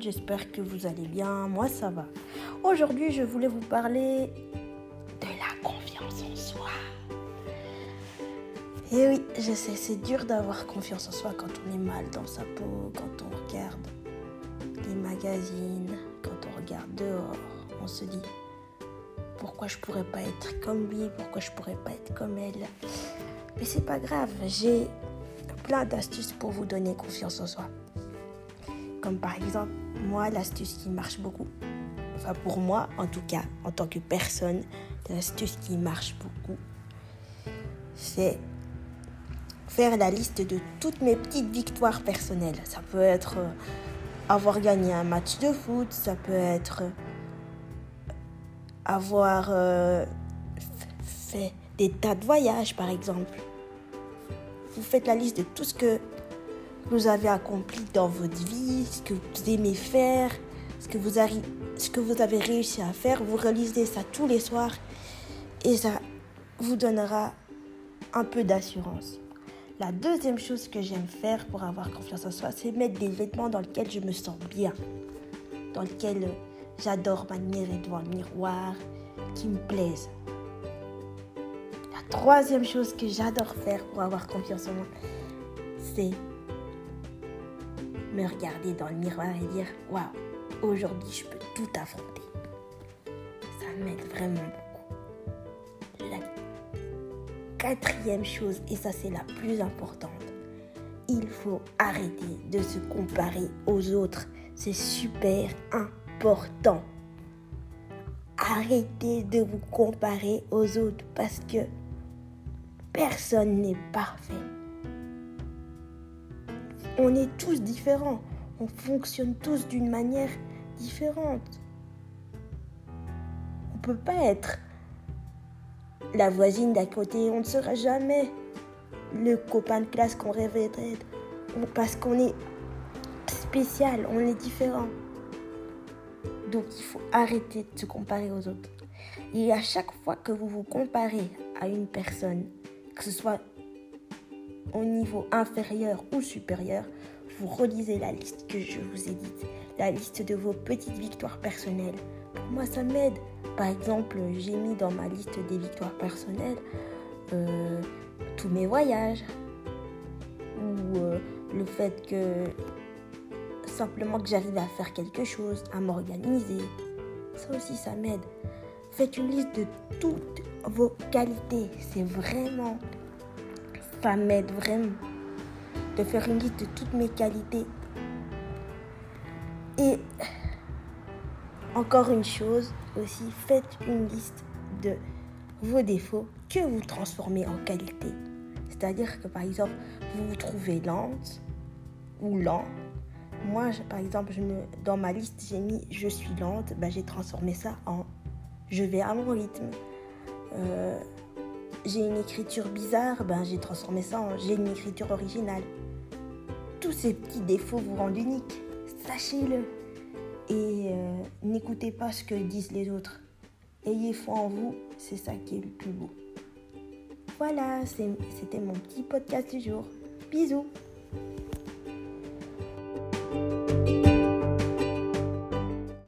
j'espère que vous allez bien. Moi, ça va. Aujourd'hui, je voulais vous parler de la confiance en soi. Et oui, je sais, c'est dur d'avoir confiance en soi quand on est mal dans sa peau, quand on regarde les magazines, quand on regarde dehors. On se dit, pourquoi je pourrais pas être comme lui, pourquoi je pourrais pas être comme elle? Mais c'est pas grave, j'ai plein d'astuces pour vous donner confiance en soi. Comme par exemple, moi, l'astuce qui marche beaucoup, enfin pour moi en tout cas, en tant que personne, l'astuce qui marche beaucoup, c'est faire la liste de toutes mes petites victoires personnelles. Ça peut être euh, avoir gagné un match de foot, ça peut être euh, avoir euh, fait des tas de voyages par exemple. Vous faites la liste de tout ce que vous avez accompli dans votre vie, ce que vous aimez faire, ce que vous, avez réussi à faire. Vous relisez ça tous les soirs et ça vous donnera un peu d'assurance. La deuxième chose que j'aime faire pour avoir confiance en soi, c'est mettre des vêtements dans lesquels je me sens bien, dans lesquels j'adore m'admirer devant le miroir, qui me plaisent. La troisième chose que j'adore faire pour avoir confiance en moi, c'est regarder dans le miroir et dire Waouh, aujourd'hui je peux tout affronter. Ça m'aide vraiment beaucoup. La quatrième chose, et ça c'est la plus importante, il faut arrêter de se comparer aux autres. C'est super important. Arrêtez de vous comparer aux autres parce que personne n'est parfait. On est tous différents. On fonctionne tous d'une manière différente. On ne peut pas être la voisine d'à côté. On ne sera jamais le copain de classe qu'on rêvait d'être. Parce qu'on est spécial, on est différent. Donc il faut arrêter de se comparer aux autres. Et à chaque fois que vous vous comparez à une personne, que ce soit au niveau inférieur ou supérieur, vous relisez la liste que je vous ai dite, la liste de vos petites victoires personnelles. Pour moi, ça m'aide. Par exemple, j'ai mis dans ma liste des victoires personnelles euh, tous mes voyages ou euh, le fait que simplement que j'arrive à faire quelque chose, à m'organiser. Ça aussi, ça m'aide. Faites une liste de toutes vos qualités. C'est vraiment ça m'aide vraiment de faire une liste de toutes mes qualités. Et encore une chose aussi, faites une liste de vos défauts que vous transformez en qualité. C'est-à-dire que par exemple, vous vous trouvez lente ou lent. Moi, par exemple, je me, dans ma liste, j'ai mis je suis lente. Ben, j'ai transformé ça en je vais à mon rythme. Euh, j'ai une écriture bizarre, ben j'ai transformé ça en j'ai une écriture originale. Tous ces petits défauts vous rendent unique, sachez-le. Et euh, n'écoutez pas ce que disent les autres. Ayez foi en vous, c'est ça qui est le plus beau. Voilà, c'était mon petit podcast du jour. Bisous